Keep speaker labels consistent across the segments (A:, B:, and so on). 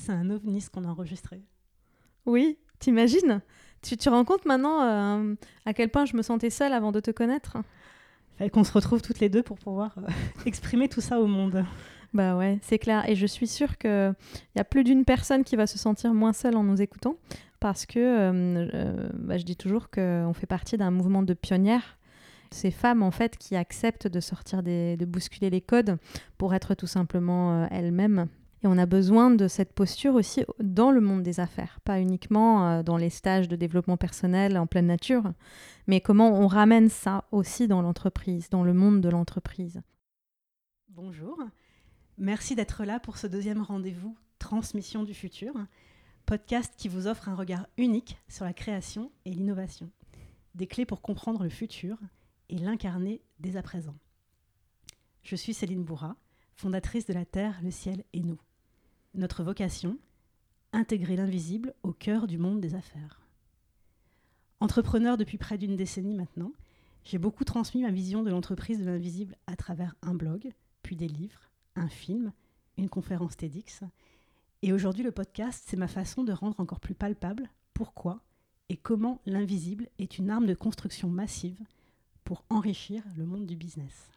A: c'est un ovni ce qu'on a enregistré.
B: Oui, t'imagines? Tu te rends compte maintenant euh, à quel point je me sentais seule avant de te connaître?
A: Fallait qu'on se retrouve toutes les deux pour pouvoir euh, exprimer tout ça au monde.
B: Bah ouais, c'est clair. Et je suis sûre qu'il y a plus d'une personne qui va se sentir moins seule en nous écoutant. Parce que euh, bah, je dis toujours qu'on fait partie d'un mouvement de pionnières ces femmes en fait qui acceptent de sortir des, de bousculer les codes pour être tout simplement elles-mêmes et on a besoin de cette posture aussi dans le monde des affaires, pas uniquement euh, dans les stages de développement personnel en pleine nature, mais comment on ramène ça aussi dans l'entreprise, dans le monde de l'entreprise.
A: Bonjour, merci d'être là pour ce deuxième rendez-vous Transmission du futur, podcast qui vous offre un regard unique sur la création et l'innovation, des clés pour comprendre le futur et l'incarner dès à présent. Je suis Céline Bourra, fondatrice de la Terre, le ciel et nous. Notre vocation Intégrer l'invisible au cœur du monde des affaires. Entrepreneur depuis près d'une décennie maintenant, j'ai beaucoup transmis ma vision de l'entreprise de l'invisible à travers un blog, puis des livres, un film, une conférence TEDx. Et aujourd'hui, le podcast, c'est ma façon de rendre encore plus palpable pourquoi et comment l'invisible est une arme de construction massive pour enrichir le monde du business.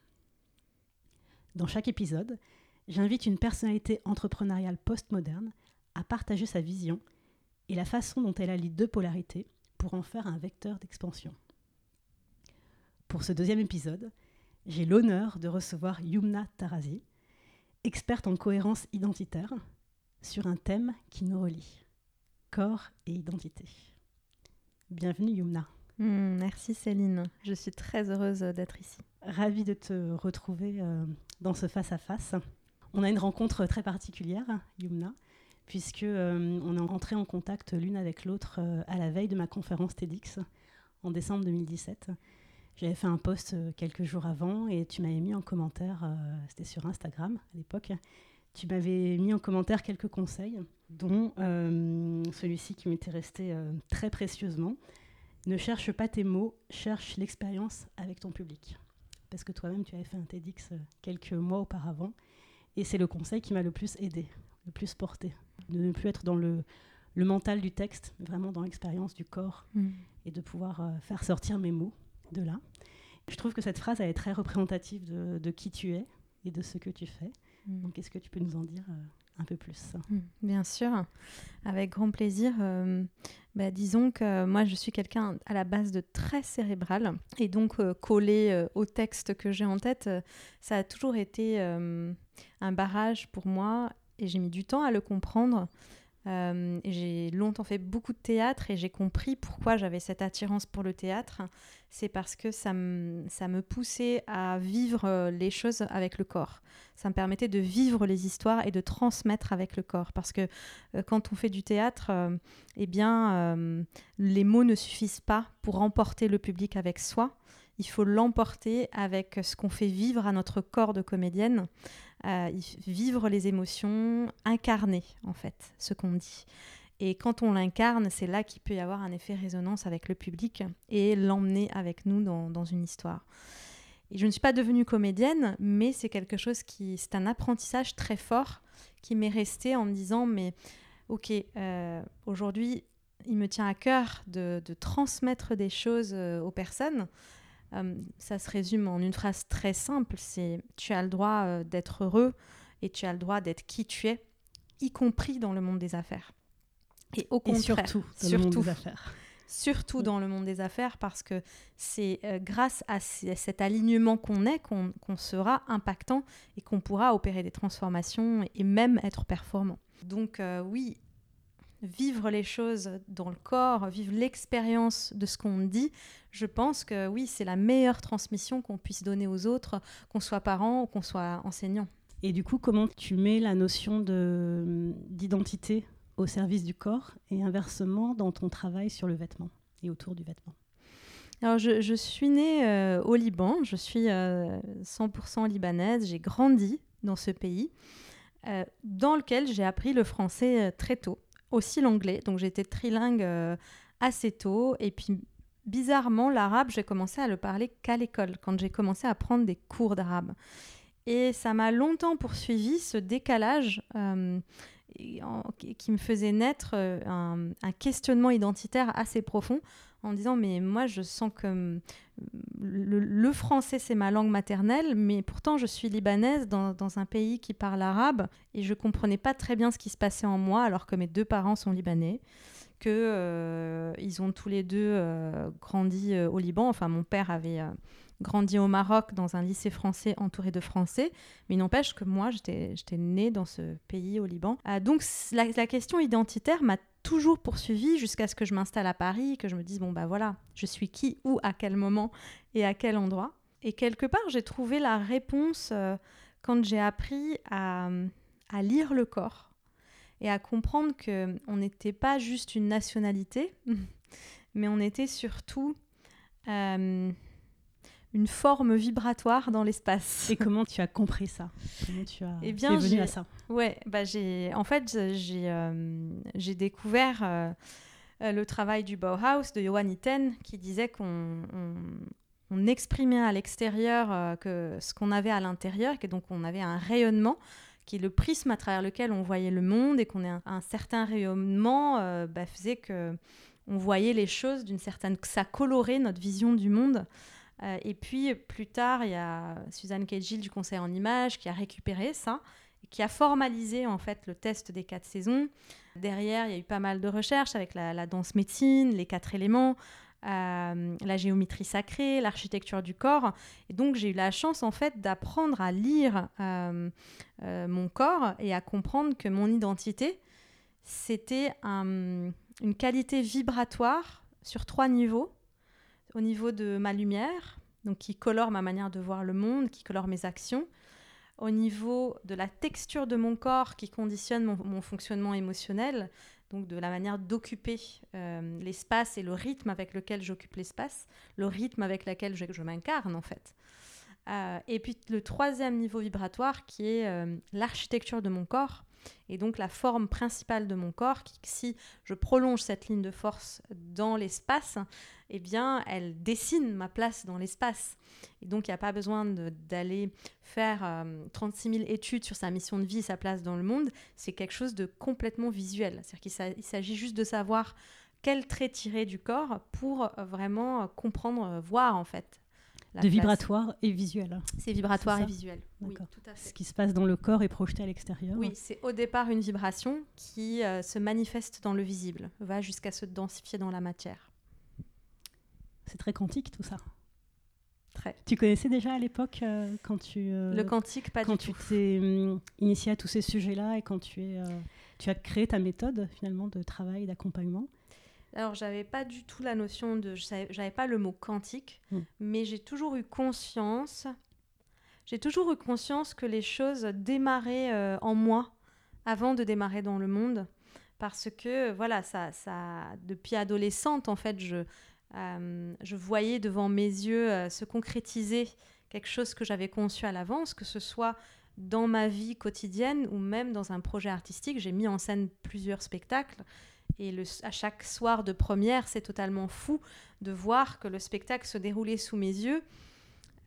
A: Dans chaque épisode, j'invite une personnalité entrepreneuriale postmoderne à partager sa vision et la façon dont elle allie deux polarités pour en faire un vecteur d'expansion. Pour ce deuxième épisode, j'ai l'honneur de recevoir Yumna Tarazi, experte en cohérence identitaire, sur un thème qui nous relie, corps et identité. Bienvenue Yumna.
B: Hmm, merci Céline, je suis très heureuse d'être ici.
A: Ravie de te retrouver euh, dans ce face-à-face. On a une rencontre très particulière, Yumna, puisque euh, on est entré en contact l'une avec l'autre euh, à la veille de ma conférence TEDx en décembre 2017. J'avais fait un post euh, quelques jours avant et tu m'avais mis en commentaire, c'était sur Instagram à l'époque, tu m'avais mis en commentaire quelques conseils, dont celui-ci qui m'était resté très précieusement. Ne cherche pas tes mots, cherche l'expérience avec ton public. Parce que toi-même, tu avais fait un TEDx quelques mois auparavant et c'est le conseil qui m'a le plus aidé, le plus porté. De ne plus être dans le, le mental du texte, mais vraiment dans l'expérience du corps mm. et de pouvoir euh, faire sortir mes mots de là. Je trouve que cette phrase elle est très représentative de, de qui tu es et de ce que tu fais. Mm. Donc, est-ce que tu peux nous en dire euh, un peu plus
B: mm. Bien sûr, avec grand plaisir. Euh, bah, disons que moi, je suis quelqu'un à la base de très cérébral. Et donc, collé au texte que j'ai en tête, ça a toujours été un barrage pour moi et j'ai mis du temps à le comprendre. Euh, j'ai longtemps fait beaucoup de théâtre et j'ai compris pourquoi j'avais cette attirance pour le théâtre. C'est parce que ça me, ça me poussait à vivre euh, les choses avec le corps. Ça me permettait de vivre les histoires et de transmettre avec le corps. Parce que euh, quand on fait du théâtre, eh bien, les mots ne suffisent pas pour emporter le public avec soi il faut l'emporter avec ce qu'on fait vivre à notre corps de comédienne, euh, vivre les émotions, incarner en fait ce qu'on dit. Et quand on l'incarne, c'est là qu'il peut y avoir un effet résonance avec le public et l'emmener avec nous dans, une histoire. Et je ne suis pas devenue comédienne, mais c'est quelque chose qui, c'est un apprentissage très fort qui m'est resté en me disant, mais ok, euh, aujourd'hui, il me tient à cœur de, transmettre des choses euh, aux personnes. Euh, ça se résume en une phrase très simple, c'est tu as le droit euh, d'être heureux et tu as le droit d'être qui tu es, y compris dans le monde des affaires.
A: Et au contraire, surtout dans le monde des affaires.
B: Surtout dans le monde des affaires, parce que c'est euh, grâce à cet alignement qu'on est qu'on sera impactant et qu'on pourra opérer des transformations et même être performant. Donc oui, vivre les choses dans le corps, vivre l'expérience de ce qu'on dit, je pense que oui, c'est la meilleure transmission qu'on puisse donner aux autres, qu'on soit parent ou qu'on soit enseignant.
A: Et du coup, comment tu mets la notion d'identité au service du corps et inversement dans ton travail sur le vêtement et autour du vêtement?
B: Alors, je, suis née euh, au Liban, je suis 100% euh, libanaise, j'ai grandi dans ce pays, euh, dans lequel j'ai appris le français très tôt aussi l'anglais. Donc j'étais trilingue euh, assez tôt. Et puis bizarrement, l'arabe, j'ai commencé à le parler qu'à l'école, quand j'ai commencé à prendre des cours d'arabe. Et ça m'a longtemps poursuivi, ce décalage. Euh, qui me faisait naître un, un, questionnement identitaire assez profond en disant mais moi je sens que hum, le, français c'est ma langue maternelle mais pourtant je suis libanaise dans, dans, un pays qui parle arabe et je comprenais pas très bien ce qui se passait en moi alors que mes deux parents sont libanais que euh, ils ont tous les deux euh, grandi euh, au Liban enfin mon père avait grandi au Maroc dans un lycée français entouré de Français, mais n'empêche que moi, j'étais née dans ce pays au Liban. donc la, la, question identitaire m'a toujours poursuivi jusqu'à ce que je m'installe à Paris, que je me dise, bon, bah voilà, je suis qui, où, à quel moment et à quel endroit. Et quelque part, j'ai trouvé la réponse euh, quand j'ai appris à, lire le corps et à comprendre qu'on n'était pas juste une nationalité, mais on était surtout euh, une forme vibratoire dans l'espace.
A: Et comment tu as compris ça? Comment tu as
B: eh bien, à ça? Ouais, bah j'ai en fait j'ai euh, j'ai découvert euh, euh, le travail du Bauhaus de Johann Itten qui disait qu'on on, exprimait à l'extérieur que ce qu'on avait à l'intérieur, que donc on avait un rayonnement qui est le prisme à travers lequel on voyait le monde et qu'on ait un, certain rayonnement bah, faisait que on voyait les choses d'une certaine ça colorait notre vision du monde euh, et puis plus tard, il y a Suzanne Kegil du Conseil en images qui a récupéré ça et qui a formalisé en fait le test des quatre saisons. Derrière, il y a eu pas mal de recherches avec la, danse médecine, les quatre éléments, euh, la géométrie sacrée, l'architecture du corps. Et donc j'ai eu la chance en fait d'apprendre à lire euh, mon corps et à comprendre que mon identité, c'était une qualité vibratoire sur trois niveaux au niveau de ma lumière, donc qui colore ma manière de voir le monde, qui colore mes actions, au niveau de la texture de mon corps qui conditionne mon, fonctionnement émotionnel, donc de la manière d'occuper euh, l'espace et le rythme avec lequel j'occupe l'espace, le rythme avec lequel je, m'incarne en fait. Euh, et puis le troisième niveau vibratoire qui est euh, l'architecture de mon corps, et donc la forme principale de mon corps, qui, si je prolonge cette ligne de force dans l'espace, eh bien, elle dessine ma place dans l'espace. Et donc, il n'y a pas besoin d'aller faire 36 euh, 000 études sur sa mission de vie, sa place dans le monde. C'est quelque chose de complètement visuel. C'est-à-dire qu'il s'agit juste de savoir quel trait tirer du corps pour euh, vraiment comprendre, euh, voir en fait
A: de vibratoire et visuel.
B: C'est vibratoire et visuel. Oui,
A: tout à fait. Ce qui se passe dans le corps est projeté à l'extérieur.
B: Oui, c'est au départ une vibration qui euh, se manifeste dans le visible, va jusqu'à se densifier dans la matière.
A: C'est très quantique tout ça.
B: Très.
A: Tu connaissais déjà à l'époque euh, quand tu
B: euh, le quantique pas
A: quand tu t'es hum, initié à tous ces sujets-là et quand tu es tu as créé ta méthode finalement de travail d'accompagnement?
B: Alors, j'avais pas du tout la notion de. J'avais pas le mot quantique, hmm. mais j'ai toujours eu conscience. J'ai toujours eu conscience que les choses démarraient euh, en moi avant de démarrer dans le monde. Parce que, voilà, ça, ça, depuis adolescente, en fait, je, euh, je voyais devant mes yeux euh, se concrétiser quelque chose que j'avais conçu à l'avance, que ce soit dans ma vie quotidienne ou même dans un projet artistique. J'ai mis en scène plusieurs spectacles et le, à chaque soir de première, c'est totalement fou de voir que le spectacle se déroulait sous mes yeux.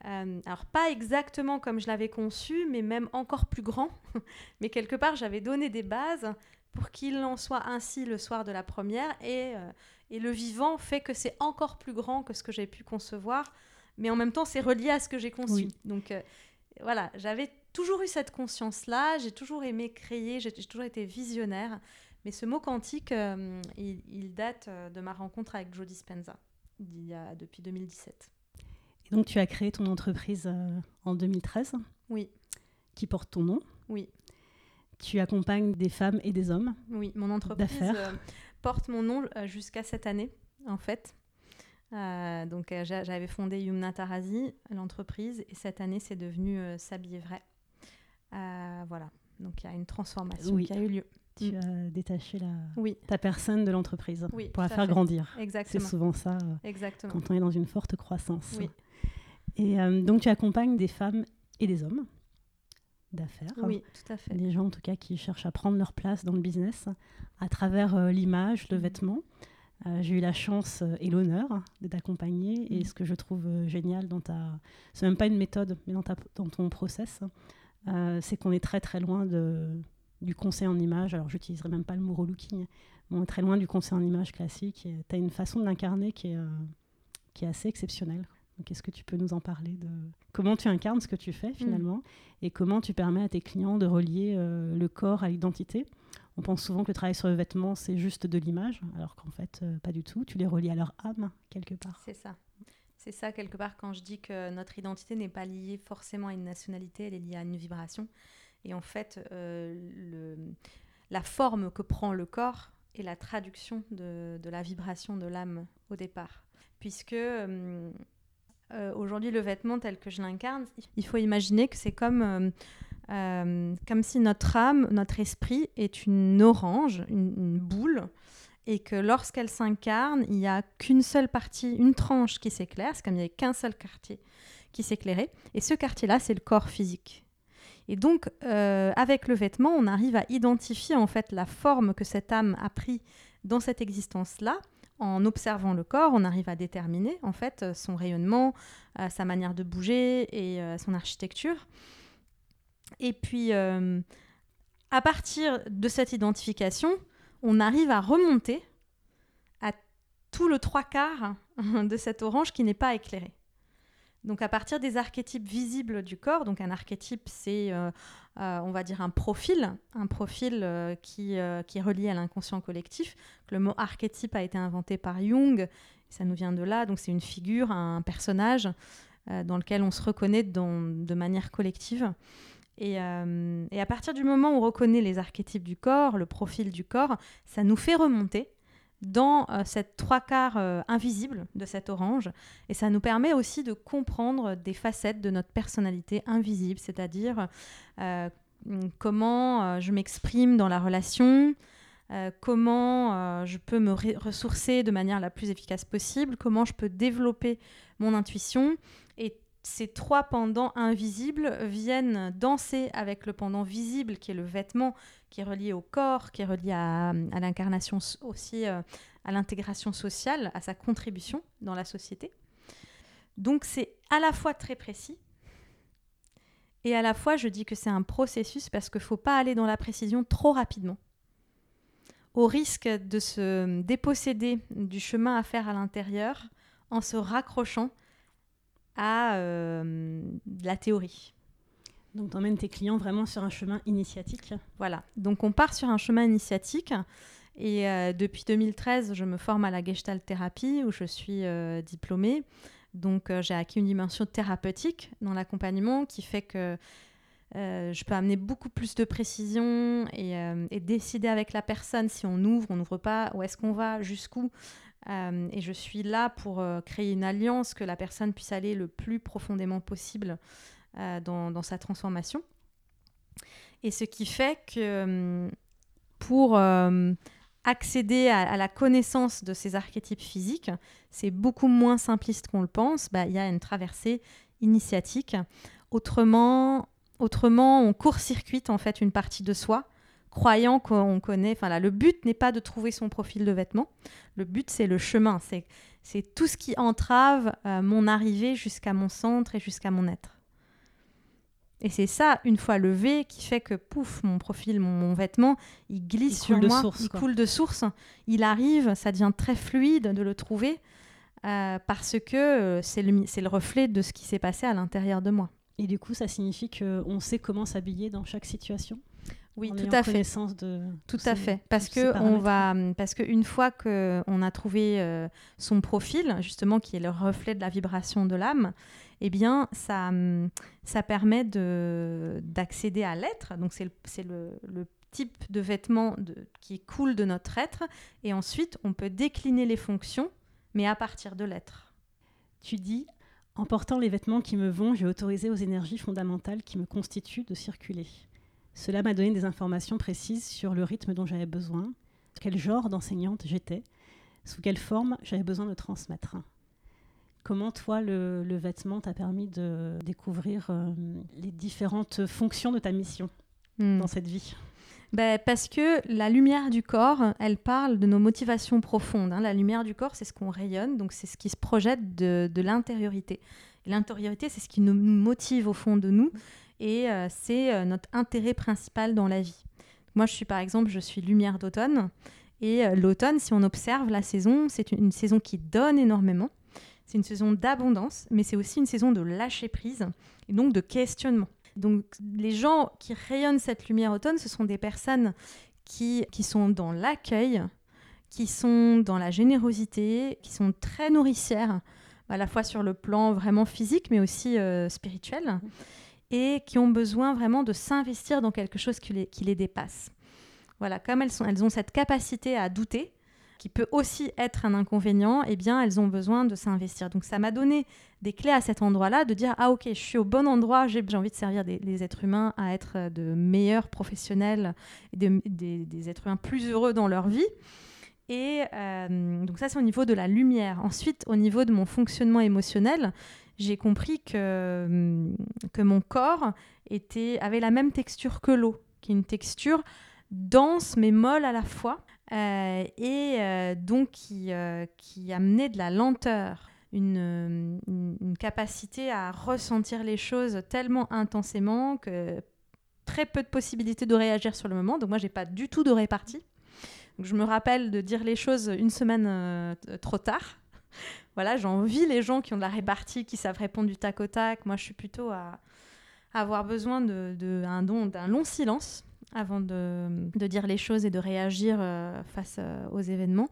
B: Euh, alors pas exactement comme je l'avais conçu, mais même encore plus grand. mais quelque part, j'avais donné des bases pour qu'il en soit ainsi le soir de la première. Et, euh, et le vivant fait que c'est encore plus grand que ce que j'ai pu concevoir. Mais en même temps, c'est relié à ce que j'ai conçu. Donc euh, voilà, j'avais toujours eu cette conscience-là. J'ai toujours aimé créer. J'ai toujours été visionnaire. Mais ce mot quantique, euh, il, date euh, de ma rencontre avec Joe Dispenza, il y a, depuis 2017.
A: Et donc tu as créé ton entreprise euh, en 2013
B: Oui.
A: Qui porte ton nom
B: Oui.
A: Tu accompagnes des femmes et des hommes
B: Oui, mon entreprise porte mon nom jusqu'à cette année, en fait. donc j'avais fondé Yumna Tarazi, l'entreprise, et cette année c'est devenu S'habiller vrai. Voilà, donc il y a une transformation qui a eu lieu
A: tu mm. as détaché la, ta personne de l'entreprise pour la faire grandir.
B: C'est
A: souvent ça euh,
B: Exactement.
A: quand on est dans une forte croissance. Et euh, donc tu accompagnes des femmes et des hommes d'affaires.
B: Oui, tout à fait.
A: Des gens en tout cas qui cherchent à prendre leur place dans le business à travers euh, l'image, le mm. vêtement. J'ai eu la chance et l'honneur de t'accompagner et mm. ce que je trouve génial dans ta... C'est même pas une méthode, mais dans, ta, dans ton process, c'est qu'on est très très loin de du conseil en image. Alors, j'utiliserai même pas le mot relooking. on est très loin du conseil en image classique. Tu as une façon de l'incarner qui est, qui est assez exceptionnelle. Est-ce que tu peux nous en parler de comment tu incarnes ce que tu fais finalement et comment tu permets à tes clients de relier le corps à l'identité? On pense souvent que le travail sur le vêtement, c'est juste de l'image, alors qu'en fait, euh, pas du tout. Tu les relis à leur âme, quelque part.
B: C'est ça. C'est ça, quelque part, quand je dis que notre identité n'est pas liée forcément à une nationalité, elle est liée à une vibration. Et en fait, euh, la forme que prend le corps est la traduction de, la vibration de l'âme au départ. Puisque euh, aujourd'hui, le vêtement tel que je l'incarne, il faut imaginer que c'est comme euh, comme si notre âme, notre esprit est une orange, une, boule, et que lorsqu'elle s'incarne, il n'y a qu'une seule partie, une tranche qui s'éclaire, c'est comme il n'y avait qu'un seul quartier qui s'éclairait, et ce quartier-là, c'est le corps physique. Et donc, euh, avec le vêtement, on arrive à identifier en fait la forme que cette âme a pris dans cette existence-là. En observant le corps, on arrive à déterminer en fait son rayonnement, euh, sa manière de bouger et son architecture. Et puis, euh, à partir de cette identification, on arrive à remonter à tout le trois quarts de cette orange qui n'est pas éclairé. Donc à partir des archétypes visibles du corps, donc un archétype c'est euh, euh, on va dire un profil, un profil qui, qui est relié à l'inconscient collectif. Le mot archétype a été inventé par Jung, ça nous vient de là, donc c'est une figure, un personnage dans lequel on se reconnaît de manière collective. Euh, et, à partir du moment où on reconnaît les archétypes du corps, le profil du corps, ça nous fait remonter dans euh, cette trois quarts euh, invisible de cette orange. Et ça nous permet aussi de comprendre des facettes de notre personnalité invisible, c'est-à-dire comment je m'exprime dans la relation, comment je peux me ressourcer de manière la plus efficace possible, comment je peux développer mon intuition. Et ces trois pendants invisibles viennent danser avec le pendant visible qui est le vêtement, qui est relié au corps, qui est relié à, l'incarnation aussi, euh, à l'intégration sociale, à sa contribution dans la société. Donc c'est à la fois très précis et à la fois je dis que c'est un processus parce qu'il ne faut pas aller dans la précision trop rapidement. Au risque de se déposséder du chemin à faire à l'intérieur en se raccrochant à euh, la théorie.
A: Donc, tu emmènes tes clients vraiment sur un chemin initiatique.
B: Voilà. Donc, on part sur un chemin initiatique. Et euh, depuis 2013, je me forme à la Gestalt thérapie où je suis euh, diplômée. Donc, j'ai acquis une dimension thérapeutique dans l'accompagnement qui fait que je peux amener beaucoup plus de précision et, et, décider avec la personne si on ouvre, on n'ouvre pas, où est-ce qu'on va, jusqu'où. Euh, et je suis là pour euh, créer une alliance que la personne puisse aller le plus profondément possible euh, dans, sa transformation. Et ce qui fait que pour accéder à, la connaissance de ces archétypes physiques, c'est beaucoup moins simpliste qu'on le pense. Bah, il y a une traversée initiatique. Autrement, autrement on court-circuite en fait une partie de soi croyant qu'on connaît. Enfin là, le but n'est pas de trouver son profil de vêtement. Le but, c'est le chemin. C'est, c'est tout ce qui entrave euh, mon arrivée jusqu'à mon centre et jusqu'à mon être. Et c'est ça, une fois levé, qui fait que, pouf, mon profil, mon, vêtement, il glisse sur moi, il coule de source, il arrive, ça devient très fluide de le trouver, euh, parce que euh, c'est, le, c'est le reflet de ce qui s'est passé à l'intérieur de moi.
A: Et du coup, ça signifie qu'on sait comment s'habiller dans chaque situation?
B: Oui, tout à fait. De tout à fait. Parce que on va, parce que une fois que on a trouvé euh, son profil, justement, qui est le reflet de la vibration de l'âme, eh bien, ça, ça permet de d'accéder à l'être. Donc, c'est le, le, type de vêtement de, qui coule de notre être. Et ensuite, on peut décliner les fonctions, mais à partir de l'être.
A: Tu dis, en portant les vêtements qui me vont, j'ai autorisé aux énergies fondamentales qui me constituent de circuler. Cela m'a donné des informations précises sur le rythme dont j'avais besoin, quel genre d'enseignante j'étais, sous quelle forme j'avais besoin de transmettre. Comment toi, le, vêtement t'a permis de découvrir euh, les différentes fonctions de ta mission hmm. dans cette vie?
B: Ben, Parce que la lumière du corps, elle parle de nos motivations profondes. Hein. La lumière du corps, c'est ce qu'on rayonne, donc c'est ce qui se projette de, de l'intériorité. L'intériorité, c'est ce qui nous motive au fond de nous et euh, c'est euh, notre intérêt principal dans la vie. moi, je suis par exemple, je suis lumière d'automne. Et l'automne, si on observe la saison, c'est une, saison qui donne énormément. C'est une saison d'abondance, mais c'est aussi une saison de lâcher prise et donc de questionnement. Donc les gens qui rayonnent cette lumière automne, ce sont des personnes qui, qui sont dans l'accueil, qui sont dans la générosité, qui sont très nourricières, à la fois sur le plan vraiment physique, mais aussi euh, spirituel, et qui ont besoin vraiment de s'investir dans quelque chose qui les, dépasse. Voilà, comme elles, ont cette capacité à douter, qui peut aussi être un inconvénient, eh bien, elles ont besoin de s'investir. Donc, ça m'a donné des clés à cet endroit-là, de dire, ah ok, je suis au bon endroit, j'ai envie de servir les êtres humains à être de meilleurs professionnels, des, des êtres humains plus heureux dans leur vie. Et euh, donc ça, c'est au niveau de la lumière. Ensuite, au niveau de mon fonctionnement émotionnel, j'ai compris que, hum, que mon corps était, avait la même texture que l'eau, qui est une texture dense mais molle à la fois, euh, et euh, donc qui, qui amenait de la lenteur. Une, capacité à ressentir les choses tellement intensément que très peu de possibilités de réagir sur le moment. Donc moi, j'ai pas du tout de répartie je me rappelle de dire les choses une semaine euh, trop tard. Voilà, j'envie les gens qui ont de la répartie, qui savent répondre du tac au tac. Moi, je suis plutôt à, avoir besoin d'un de, don, d'un long silence avant de, dire les choses et de réagir euh, face euh, aux événements.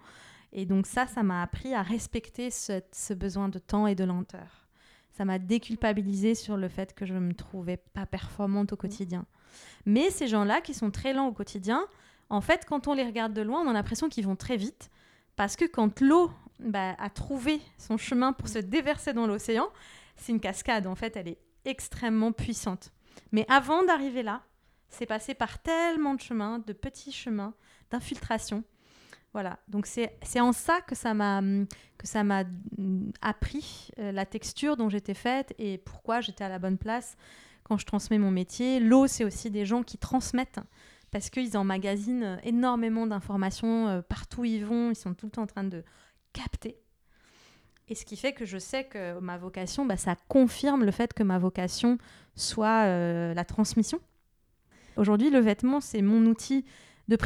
B: Et donc ça, ça m'a appris à respecter ce, besoin de temps et de lenteur. Ça m'a déculpabilisé sur le fait que je ne me trouvais pas performante au quotidien. Mais ces gens-là qui sont très lents au quotidien, en fait, quand on les regarde de loin, on a l'impression qu'ils vont très vite. Parce que quand l'eau bah, a trouvé son chemin pour se déverser dans l'océan, c'est une cascade. En fait, elle est extrêmement puissante. Mais avant d'arriver là, c'est passé par tellement de chemins, de petits chemins, d'infiltration. Voilà, donc c'est en ça que ça m'a que ça m'a mm, appris euh, la texture dont j'étais faite et pourquoi j'étais à la bonne place quand je transmets mon métier. L'eau, c'est aussi des gens qui transmettent parce qu'ils emmagasinent euh, énormément d'informations euh, partout où ils vont, ils sont tout le temps en train de capter. Et ce qui fait que je sais que ma vocation, bah, ça confirme le fait que ma vocation soit euh, la transmission. Aujourd'hui, le vêtement, c'est mon outil de,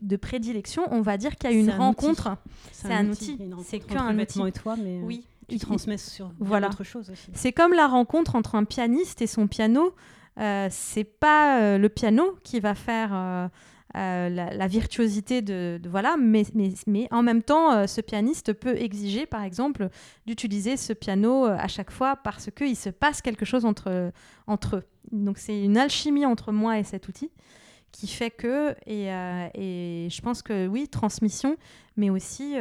B: de prédilection. On va dire qu'il y a une rencontre.
A: C'est un, outil. C'est qu'un vêtement et toi, mais oui. tu transmets sur voilà. autre chose aussi.
B: C'est comme la rencontre entre un pianiste et son piano. Euh, c'est pas euh, le piano qui va faire euh, la, virtuosité de, voilà, mais, en même temps, ce pianiste peut exiger, par exemple, d'utiliser ce piano à chaque fois parce qu'il se passe quelque chose entre, eux. Donc c'est une alchimie entre moi et cet outil qui fait que, et, je pense que oui, transmission, mais aussi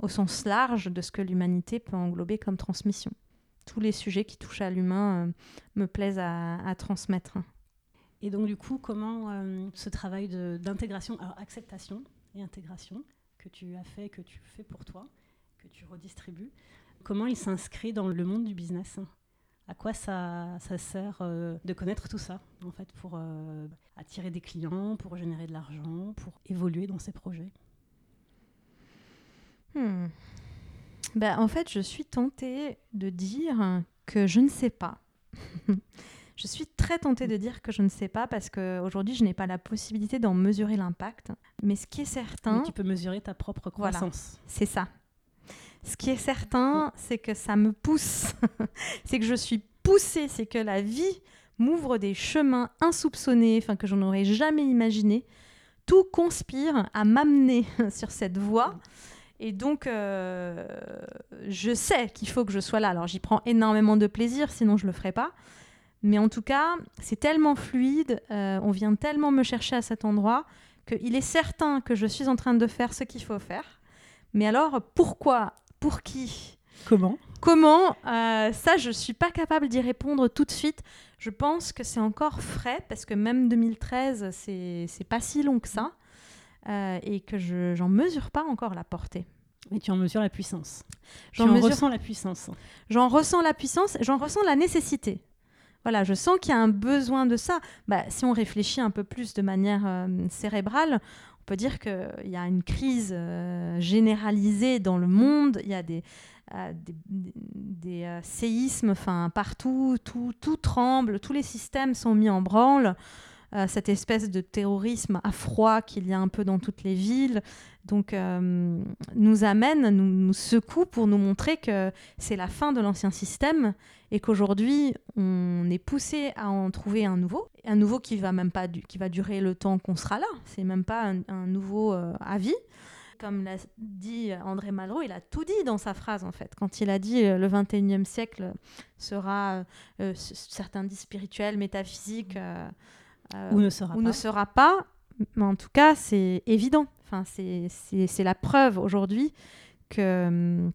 B: au sens large de ce que l'humanité peut englober comme transmission tous les sujets qui touchent à l'humain euh, me plaisent à, transmettre.
A: Et donc du coup, comment euh, ce travail d'intégration, alors acceptation et intégration que tu as fait, que tu fais pour toi, que tu redistribues, comment il s'inscrit dans le monde du business? À quoi ça, sert euh, de connaître tout ça, en fait, pour attirer des clients, pour générer de l'argent, pour évoluer dans ces projets?
B: Hmm. Bah, en fait, je suis tentée de dire que je ne sais pas. je suis très tentée de dire que je ne sais pas parce qu'aujourd'hui, je n'ai pas la possibilité d'en mesurer l'impact. Mais ce qui est certain...
A: Mais tu peux mesurer ta propre croissance.
B: c'est ça. Ce qui est certain, c'est que ça me pousse. c'est que je suis poussée, c'est que la vie m'ouvre des chemins insoupçonnés, enfin que je n'aurais jamais imaginé. Tout conspire à m'amener sur cette voie. Et donc, euh, je sais qu'il faut que je sois là. Alors, j'y prends énormément de plaisir, sinon je ne le ferais pas. Mais en tout cas, c'est tellement fluide, euh, on vient tellement me chercher à cet endroit, qu'il est certain que je suis en train de faire ce qu'il faut faire. Mais alors, pourquoi? Pour qui?
A: Comment?
B: Comment? Euh, Ça, je ne suis pas capable d'y répondre tout de suite. Je pense que c'est encore frais, parce que même 2013, c'est pas si long que ça. Euh, et que je n'en mesure pas encore la portée.
A: Mais tu en mesures la puissance. J'en mesure... ressens la puissance.
B: J'en ressens la puissance, j'en ressens la nécessité. Voilà, je sens qu'il y a un besoin de ça. Bah, si on réfléchit un peu plus de manière euh, cérébrale, on peut dire qu'il y a une crise euh, généralisée dans le monde. Il y a des, séismes partout, tout, tout tremble, tous les systèmes sont mis en branle. Euh, cette espèce de terrorisme à froid qu'il y a un peu dans toutes les villes. Donc, euh, nous amène, nous, secoue pour nous montrer que c'est la fin de l'ancien système et qu'aujourd'hui, on est poussé à en trouver un nouveau. Un nouveau qui va même pas qui va durer le temps qu'on sera là. C'est même pas un, nouveau euh, avis comme l'a dit André Malraux, il a tout dit dans sa phrase en fait. Quand il a dit euh, le 21e siècle sera, euh, certains disent spirituel, métaphysique,
A: ou ne sera
B: ou
A: pas.
B: ne sera pas. Mais en tout cas, c'est évident. Enfin, c'est la preuve aujourd'hui que hum,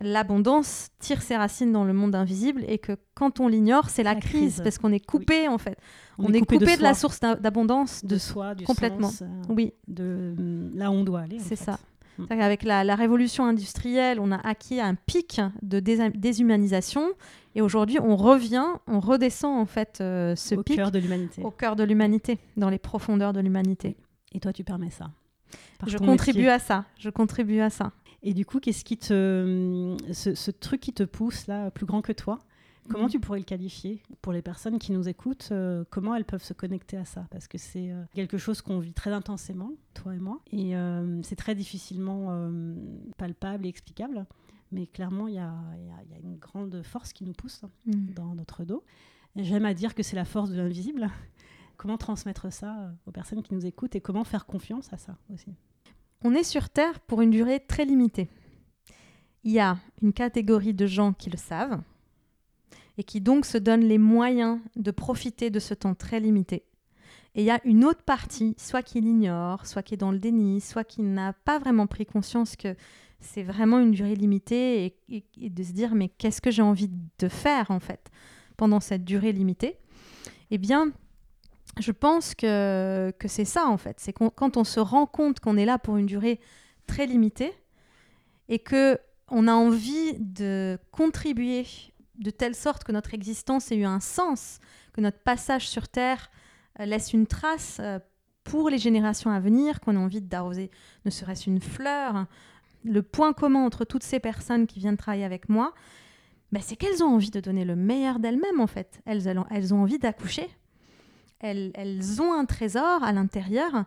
B: l'abondance tire ses racines dans le monde invisible et que quand on l'ignore, c'est la,
A: La
B: crise,
A: crise.
B: parce qu'on est coupé en fait.
A: On,
B: On, est coupé, de, la source d'a- d'abondance,
A: de
B: de,
A: soi, du
B: complètement.
A: sens, euh,
B: oui,
A: de mm, là où on doit aller.
B: c'est ça.
A: Mm.
B: Qu'avec la, la révolution industrielle, on a acquis un pic de déshumanisation et aujourd'hui, on revient, on redescend en fait euh, ce
A: Au
B: pic
A: cœur de l'humanité.
B: au cœur de l'humanité, dans les profondeurs de l'humanité.
A: Et toi, tu permets ça.
B: Je contribue
A: métier.
B: à ça. Je contribue à ça.
A: Et du coup, qu'est-ce qui te. Ce, ce truc qui te pousse, là, plus grand que toi, comment
B: Mhm.
A: tu pourrais le qualifier Pour les personnes qui nous écoutent, euh, comment elles peuvent se connecter à ça? Parce que c'est euh, quelque chose qu'on vit très intensément, toi et moi. Et euh, c'est très difficilement palpable et explicable. Mais clairement, il y a, y y une grande force qui nous pousse
B: Mm.
A: dans notre dos. J'aime à dire que c'est la force de l'invisible. Comment transmettre ça aux personnes qui nous écoutent et comment faire confiance à ça aussi?
B: On est sur Terre pour une durée très limitée. Il y a une catégorie de gens qui le savent et qui donc se donnent les moyens de profiter de ce temps très limité. Et il y a une autre partie, soit qui l'ignore, soit qui est dans le déni, soit qui n'a pas vraiment pris conscience que c'est vraiment une durée limitée et, de se dire mais qu'est-ce que j'ai envie de faire en fait pendant cette durée limitée? Eh bien, je pense que, que c'est ça en fait. C'est quand on se rend compte qu'on est là pour une durée très limitée et que on a envie de contribuer de telle sorte que notre existence ait eu un sens, que notre passage sur Terre euh, laisse une trace euh, pour les générations à venir, qu'on a envie d'arroser ne serait-ce une fleur. Le point commun entre toutes ces personnes qui viennent travailler avec moi, ben, c'est qu'elles ont envie de donner le meilleur d'elles-mêmes en fait. Elles, ont- envie d'accoucher. Elles ont un trésor à l'intérieur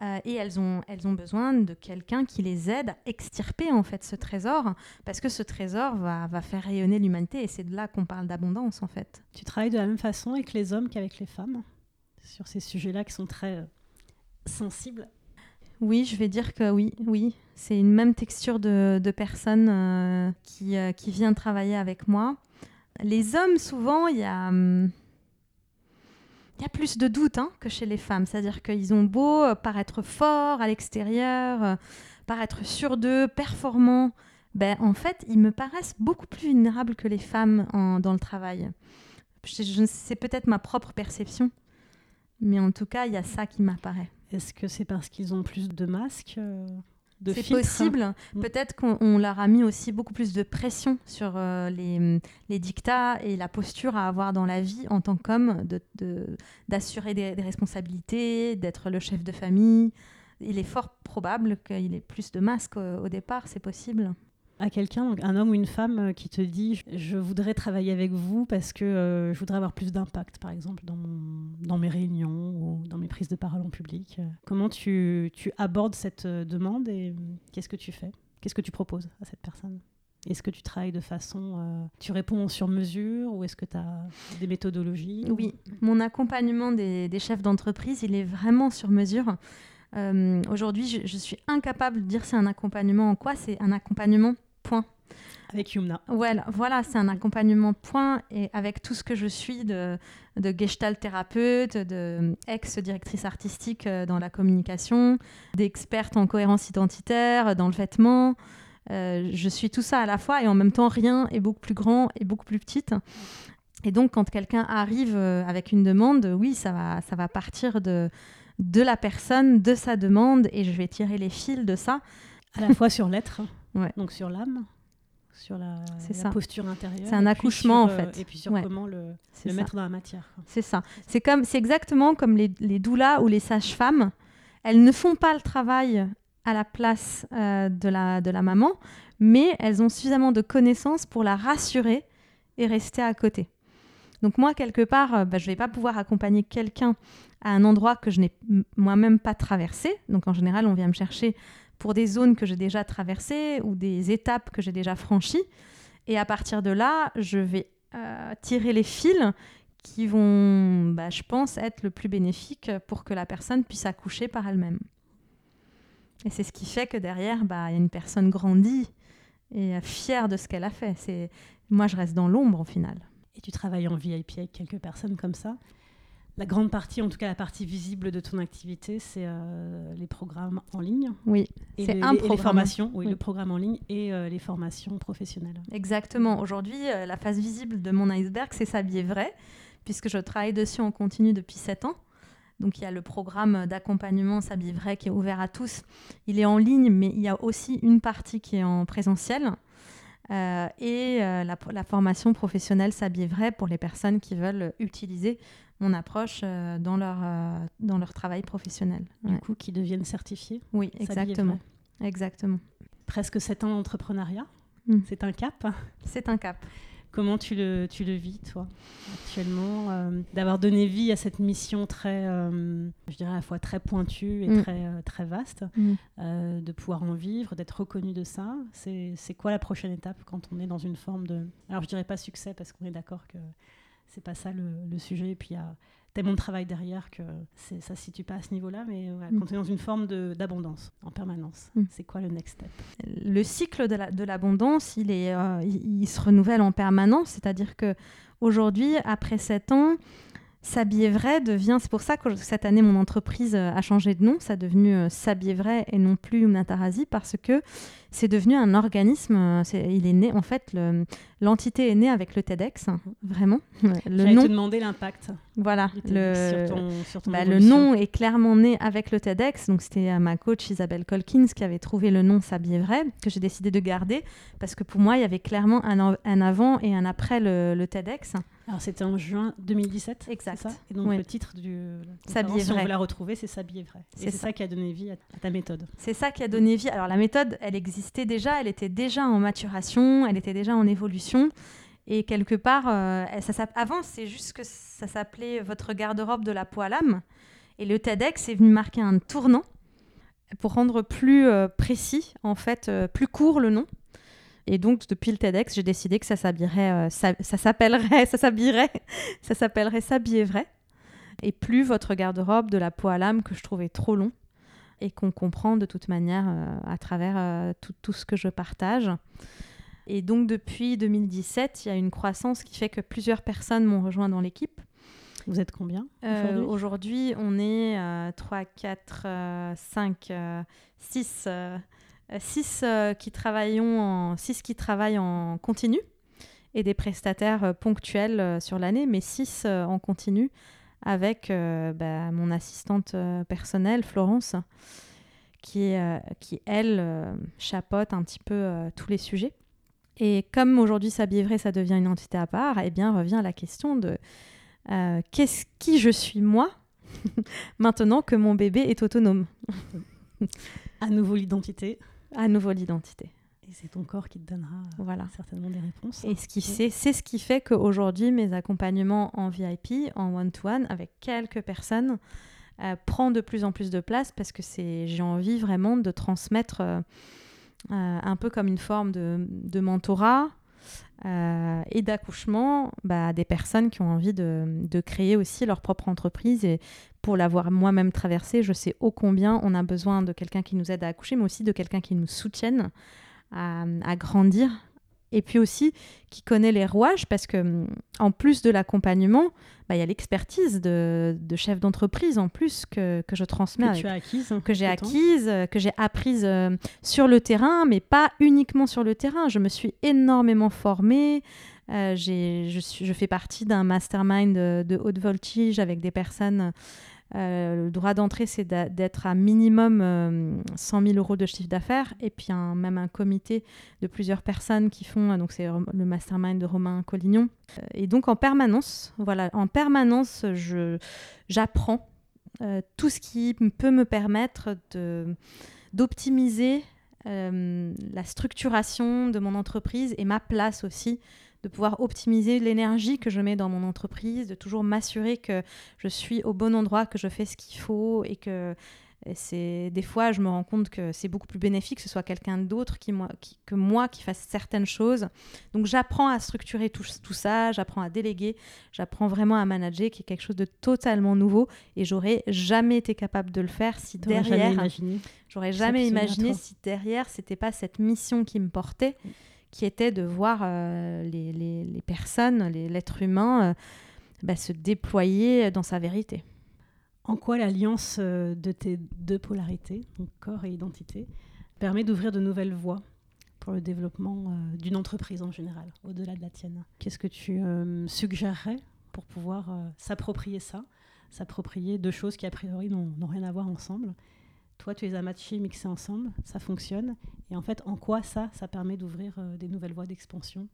B: euh, et elles ont, elles ont besoin de quelqu'un qui les aide à extirper en fait ce trésor parce que ce trésor va, va faire rayonner l'humanité et c'est de là qu'on parle d'abondance en fait.
A: Tu travailles de la même façon avec les hommes qu'avec les femmes sur ces sujets-là qui sont très euh, sensibles?
B: Oui, je vais dire que oui, oui, c'est une même texture de, de personnes euh, qui, qui vient travailler avec moi. Les hommes, souvent, il y a, hum, y a plus de doutes hein, que chez les femmes. C'est-à-dire qu'ils ont beau euh, paraître forts à l'extérieur, euh, paraître sûrs d'eux, performants, ben, en fait, ils me paraissent beaucoup plus vulnérables que les femmes dans le travail. Je- je- C'est peut-être ma propre perception, mais en tout cas, il y a ça qui m'apparaît.
A: Est-ce que c'est parce qu'ils ont plus de masques, euh, de
B: C'est possible.
A: Mm.
B: Peut-être qu'on on leur a mis aussi beaucoup plus de pression sur euh, les, les dictats et la posture à avoir dans la vie en tant qu'homme, de- de- d'assurer des, des responsabilités, d'être le chef de famille. Il est fort probable qu'il ait plus de masques au, au départ, c'est possible.
A: À quelqu'un, un homme ou une femme euh, qui te dit je voudrais travailler avec vous parce que euh, je voudrais avoir plus d'impact, par exemple, dans, mon- dans mes réunions ou dans mes prises de parole en public. Euh, Comment tu, tu abordes cette demande et qu'est-ce que tu fais? Qu'est-ce que tu proposes à cette personne? Est-ce que tu travailles de façon... tu réponds sur mesure ou est-ce que tu as des méthodologies
B: Oui, mon accompagnement des, chefs d'entreprise, il est vraiment sur mesure. Aujourd'hui, je, je suis incapable de dire c'est un accompagnement en quoi, c'est un accompagnement.
A: Avec Yumna.
B: Voilà, voilà c'est un accompagnement point et avec tout ce que je suis de, de gestalt thérapeute, de ex-directrice artistique euh, dans la communication, d'experte en cohérence identitaire, dans le vêtement. Euh, je suis tout ça à la fois et en même temps rien est beaucoup plus grand et beaucoup plus petite. Et donc quand quelqu'un arrive euh, avec une demande, oui, ça va, ça va partir de, de la personne, de sa demande et je vais tirer les fils de ça.
A: À la fois sur l'être,
B: Ouais.
A: donc sur l'âme, sur la,
B: ça.
A: posture intérieure.
B: C'est un accouchement,
A: sur,
B: en
A: euh,
B: fait.
A: Et puis sur
B: Ouais.
A: comment le,
B: C'est
A: le
B: ça.
A: mettre dans la matière.
B: C'est ça. C'est comme, c'est exactement comme les, les doulas ou les sages-femmes. Elles ne font pas le travail à la place euh, de, la, de la maman, mais elles ont suffisamment de connaissances pour la rassurer et rester à côté. Donc moi, quelque part, bah, je ne vais pas pouvoir accompagner quelqu'un à un endroit que je n'ai moi-même pas traversé. Donc en général, on vient me chercher pour des zones que j'ai déjà traversées ou des étapes que j'ai déjà franchies. Et à partir de là, je vais tirer les fils qui vont, bah, je pense, être le plus bénéfique pour que la personne puisse accoucher par elle-même. Et c'est ce qui fait que derrière, bah, il y a une personne grandie et fière de ce qu'elle a fait. C'est Moi, je reste dans l'ombre au final.
A: Et tu travailles en VIP avec quelques personnes comme ça? La grande partie, en tout cas la partie visible de ton activité, c'est euh, les programmes en ligne.
B: Oui,
A: c'est un programme. les formations, oui, le programme en ligne et euh, les formations professionnelles.
B: Exactement. Aujourd'hui, euh, la face visible de mon iceberg, c'est s'habiller vrai puisque je travaille dessus en continu depuis 7 ans. Donc il y a le programme d'accompagnement S'habiller vrai qui est ouvert à tous. Il est en ligne, mais il y a aussi une partie qui est en présentiel. Euh, et euh, la, formation professionnelle S'habiller vrai pour les personnes qui veulent utiliser mon approche euh, dans, leur, dans leur travail professionnel.
A: Du coup, qui deviennent certifiés
B: Oui, exactement. exactement.
A: Presque 7 ans d'entrepreneuriat. Hmm. C'est un cap.
B: C'est un cap.
A: Comment tu le, tu le vis, toi, actuellement euh, D'avoir donné vie à cette mission très, euh, je dirais à la fois très pointue et mm. très, euh, très vaste, mm. de pouvoir en vivre, d'être reconnu de ça? C'est quoi la prochaine étape quand on est dans une forme de... Alors, je dirais pas succès, parce qu'on est d'accord que c'est pas ça le, le sujet. Et puis, il y a tellement de travail derrière que ça ne se situe pas à ce niveau-là, mais mm. quand on est dans une forme d'abondance en permanence, mm. c'est quoi le next step?
B: Le cycle de l'abondance, il, est, euh, il, se renouvelle en permanence, c'est-à-dire que aujourd'hui, après 7 ans, S'habiller vrai devient, c'est pour ça que cette année mon entreprise euh, a changé de nom, ça a devenu euh, S'habiller vrai et non plus Unatarazi parce que c'est devenu un organisme, euh, il est né, en fait, l'entité est née avec le TEDx, vraiment.
A: Le nom. te demander l'impact.
B: Voilà, le, sur ton, bah, le nom est clairement né avec le TEDx, donc c'était ma coach Isabelle Colkins qui avait trouvé le nom S'habiller vrai, que j'ai décidé de garder parce que pour moi il y avait clairement un, un avant et un après le, le TEDx.
A: Alors c'était en juin 2017.
B: Exact.
A: et donc le titre du
B: S'habiller
A: si on veut la retrouver, c'est S'habiller vrai. C'est ça. qui a donné vie à, ta méthode.
B: C'est ça qui a donné vie. Alors la méthode, elle existait déjà, elle était déjà en maturation, elle était déjà en évolution. Et quelque part, euh, ça, avant, c'est juste que ça s'appelait Votre garde-robe de la peau à l'âme. Et le TEDx est venu marquer un tournant pour rendre plus euh, précis, en fait, euh, plus court le nom. Et donc, depuis le TEDx, j'ai décidé que ça s'habillerait, euh, ça, s'appellerait, ça s'habillerait, ça s'appellerait S'habiller vrai. Et plus votre garde-robe de la peau à l'âme que je trouvais trop long et qu'on comprend de toute manière euh, à travers euh, tout, tout, ce que je partage. Et donc, depuis 2017, il y a une croissance qui fait que plusieurs personnes m'ont rejoint dans l'équipe.
A: Vous êtes combien
B: Aujourd'hui, on est 3, 4, 5, 6 6 euh, qui, en, six qui travaillent en continu et des prestataires euh, ponctuels euh, sur l'année, mais 6 en continu avec bah, mon assistante personnelle, Florence, qui, qui elle, chapote un petit peu tous les sujets. Et comme aujourd'hui vrai, ça devient une entité à part, eh bien revient la question de qu'est-ce qui je suis moi maintenant que mon bébé est autonome?
A: à nouveau l'identité
B: à nouveau l'identité.
A: Et c'est ton corps qui te donnera voilà. certainement des réponses.
B: Et ce qui c'est, c'est ce qui fait qu'aujourd'hui, mes accompagnements en VIP, en one-to-one, avec quelques personnes, euh, prend de plus en plus de place parce que c'est, j'ai envie vraiment de transmettre euh, euh, un peu comme une forme de, de mentorat, euh, et d'accouchement bah, des personnes qui ont envie de, de, créer aussi leur propre entreprise. Et pour l'avoir moi-même traversée, je sais ô combien on a besoin de quelqu'un qui nous aide à accoucher, mais aussi de quelqu'un qui nous soutienne à, à grandir et puis aussi qui connaît les rouages parce que en plus de l'accompagnement, bah, il y a l'expertise de, de, chef d'entreprise en plus que, que je transmets.
A: Que tu as acquise.
B: Que j'ai acquise, que j'ai apprise euh, sur le terrain, mais pas uniquement sur le terrain. Je me suis énormément formée. Euh, je, suis, je fais partie d'un mastermind de, de haute voltige avec des personnes euh, le droit d'entrée, c'est d'être à minimum 100 euh, 000 euros de chiffre d'affaires. Et puis même un comité de plusieurs personnes qui font, donc c'est le mastermind de Romain Collignon. Euh, et donc en permanence, voilà, en permanence, j'apprends tout ce qui peut me permettre d'optimiser la structuration de mon entreprise et ma place aussi de pouvoir optimiser l'énergie que je mets dans mon entreprise, de toujours m'assurer que je suis au bon endroit, que je fais ce qu'il faut et que c'est des fois je me rends compte que c'est beaucoup plus bénéfique que ce soit quelqu'un d'autre qui, moi, que moi qui fasse certaines choses. Donc j'apprends à structurer tout, tout ça, j'apprends à déléguer, j'apprends vraiment à manager, qui est quelque chose de totalement nouveau et j'aurais jamais été capable de le faire si derrière j'aurais jamais imaginé si derrière c'était pas cette mission qui me portait, qui était de voir euh, les, les, personnes, l'être humain euh, bah, se déployer dans sa vérité.
A: En quoi l'alliance euh, de tes deux polarités, corps et identité, permet d'ouvrir de nouvelles voies pour le développement d'une entreprise en général, au-delà de la tienne? Qu'est-ce que tu suggérerais pour pouvoir s'approprier ça, s'approprier deux choses qui a priori n'ont rien à voir ensemble toi, tu les as matchés, mixés ensemble, ça fonctionne. Et en fait, en quoi ça, ça permet d'ouvrir des nouvelles voies d'expansion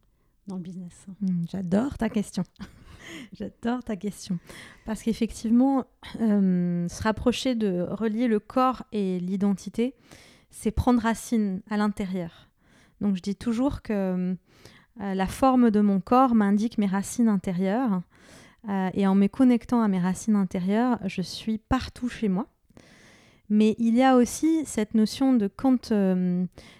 A: dans le business?
B: Hmm, J'adore ta question. J'adore ta question. Parce qu'effectivement, euh, se rapprocher de relier le corps et l'identité, c'est prendre racine à l'intérieur. Donc je dis toujours que euh, la forme de mon corps m'indique mes racines intérieures. Euh, et en me connectant à mes racines intérieures, je suis partout chez moi. Mais il y a aussi cette notion de quand,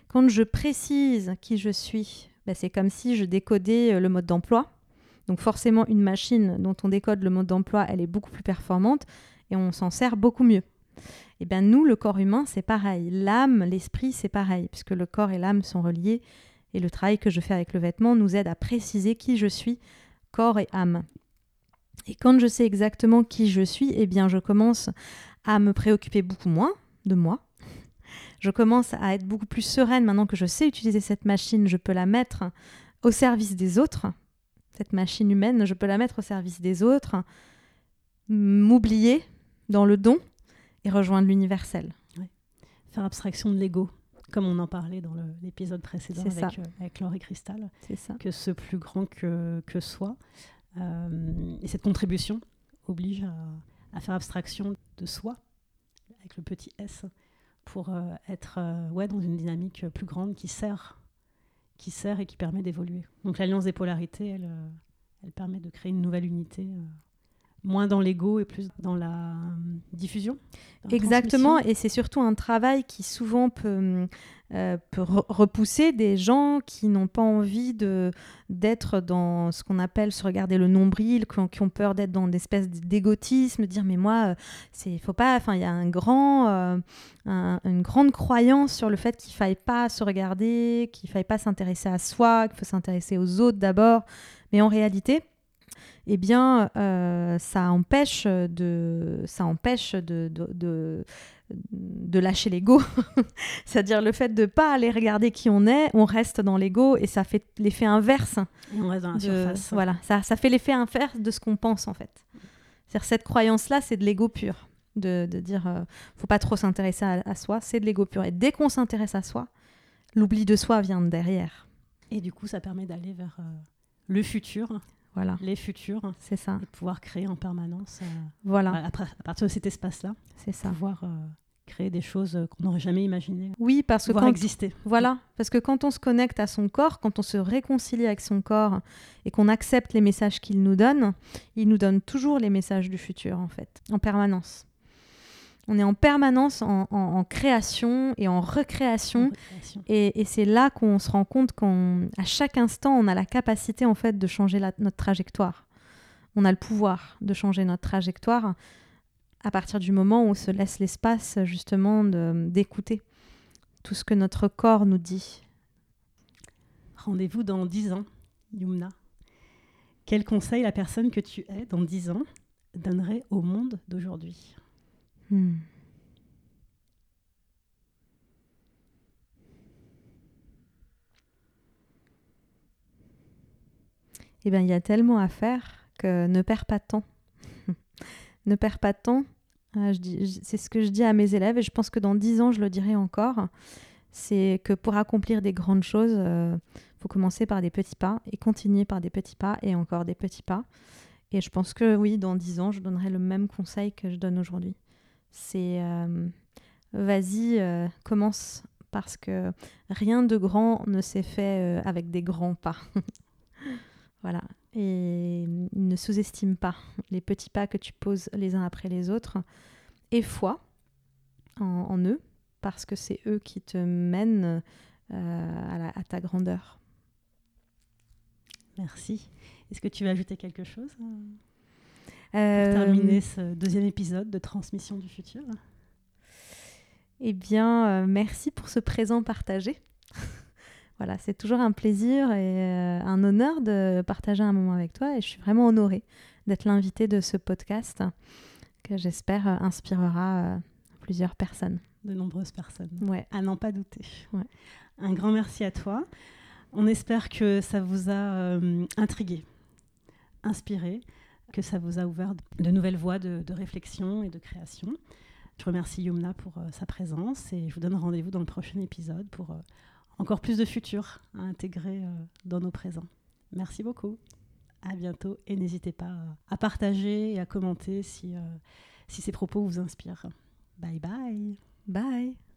B: quand je précise qui je suis, ben, c'est comme si je décodais le mode d'emploi. Donc forcément, une machine dont on décode le mode d'emploi, elle est beaucoup plus performante et on s'en sert beaucoup mieux. Et eh bien nous, le corps humain, c'est pareil. L'âme, l'esprit, c'est pareil, puisque le corps et l'âme sont reliés. Et le travail que je fais avec le vêtement nous aide à préciser qui je suis, corps et âme. Et quand je sais exactement qui je suis, eh bien je commence à me préoccuper beaucoup moins de moi. Je commence à être beaucoup plus sereine maintenant que je sais utiliser cette machine, je peux la mettre au service des autres cette machine humaine, je peux la mettre au service des autres, m'oublier dans le don et rejoindre l'universel.
A: Faire abstraction de l'ego, comme on en parlait dans l'épisode précédent avec, euh, avec, Laure et Cristal.
B: Ça.
A: Que ce plus grand que, que soi. Euh, et cette contribution oblige à, faire abstraction de soi, avec le petit S, pour euh, être ouais, dans une dynamique plus grande qui sert qui sert et qui permet d'évoluer. Donc l'alliance des polarités, elle, euh, permet de créer une nouvelle unité, euh, moins dans l'ego et plus dans la euh, diffusion.
B: Exactement, et c'est surtout un travail qui souvent peut euh, peut repousser des gens qui n'ont pas envie de d'être dans ce qu'on appelle se regarder le nombril, qui ont, peur d'être dans des espèces d'égotisme, dire mais moi, euh, c'est faut pas, enfin il y a un grand, euh, une grande croyance sur le fait qu'il faille pas se regarder, qu'il faille pas s'intéresser à soi, qu'il faut s'intéresser aux autres d'abord, mais en réalité eh bien, ça empêche de, ça empêche de, de, de lâcher l'ego, c'est-à-dire le fait de pas aller regarder qui on est, on reste dans l'ego et ça fait l'effet inverse.
A: on reste dans la surface.
B: Voilà, ça, ça fait l'effet inverse de ce qu'on pense en fait. C'est-à-dire cette croyance-là, c'est de l'ego pur, de, de dire euh, faut pas trop s'intéresser à, soi, c'est de l'ego pur. Et dès qu'on s'intéresse à soi, l'oubli de soi vient derrière.
A: Et du coup, ça permet d'aller vers euh, le futur.
B: Voilà.
A: Les futurs.
B: C'est ça.
A: Et pouvoir créer en permanence. Euh,
B: voilà.
A: À, à, partir de cet espace-là.
B: C'est ça.
A: Pouvoir créer des choses euh, qu'on n'aurait jamais imaginées.
B: Oui, parce que quand
A: exister.
B: Voilà, parce que quand on se connecte à son corps, quand on se réconcilie avec son corps et qu'on accepte les messages qu'il nous donne, il nous donne toujours les messages du futur en fait, en permanence. On est en permanence en, création et en recréation, et, c'est là qu'on se rend compte qu'à chaque instant, on a la capacité en fait de changer notre trajectoire. On a le pouvoir de changer notre trajectoire à partir du moment où on se laisse l'espace justement d'écouter tout ce que notre corps nous dit.
A: Rendez-vous dans dix ans, Yumna. Quel conseil la personne que tu es dans dix ans donnerait au monde d'aujourd'hui? Hmm.
B: Eh bien, il y a tellement à faire que ne perds pas de temps ne perds pas de temps. Euh, c'est ce que je dis à mes élèves et je pense que dans dix ans, je le dirai encore. C'est que pour accomplir des grandes choses, il euh, faut commencer par des petits pas et continuer par des petits pas et encore des petits pas. Et je pense que oui, dans dix ans, je donnerai le même conseil que je donne aujourd'hui. C'est euh, vas-y, commence parce que rien de grand ne s'est fait avec des grands pas. Voilà. Et ne sous-estime pas les petits pas que tu poses les uns après les autres. Et foi en, eux, parce que c'est eux qui te mènent euh, à, ta grandeur.
A: Merci. Est-ce que tu veux ajouter quelque chose? euh, pour euh, terminer ce deuxième épisode de Transmission du futur
B: Eh bien, merci pour ce présent partagé. voilà, c'est toujours un plaisir et un honneur de partager un moment avec toi et je suis vraiment honorée d'être l'invitée de ce podcast que j'espère inspirera plusieurs personnes.
A: De nombreuses personnes.
B: Ouais.
A: À n'en pas douter. Un grand merci à toi. On espère que ça vous a euh, intrigué, inspiré, que ça vous a ouvert de nouvelles voies de, réflexion et de création. Je remercie Yumna pour euh, sa présence et je vous donne rendez-vous dans le prochain épisode pour euh, encore plus de futur à intégrer dans nos présents. Merci beaucoup. À bientôt et n'hésitez pas à partager et à commenter si ces propos vous inspirent. Bye bye.
B: Bye.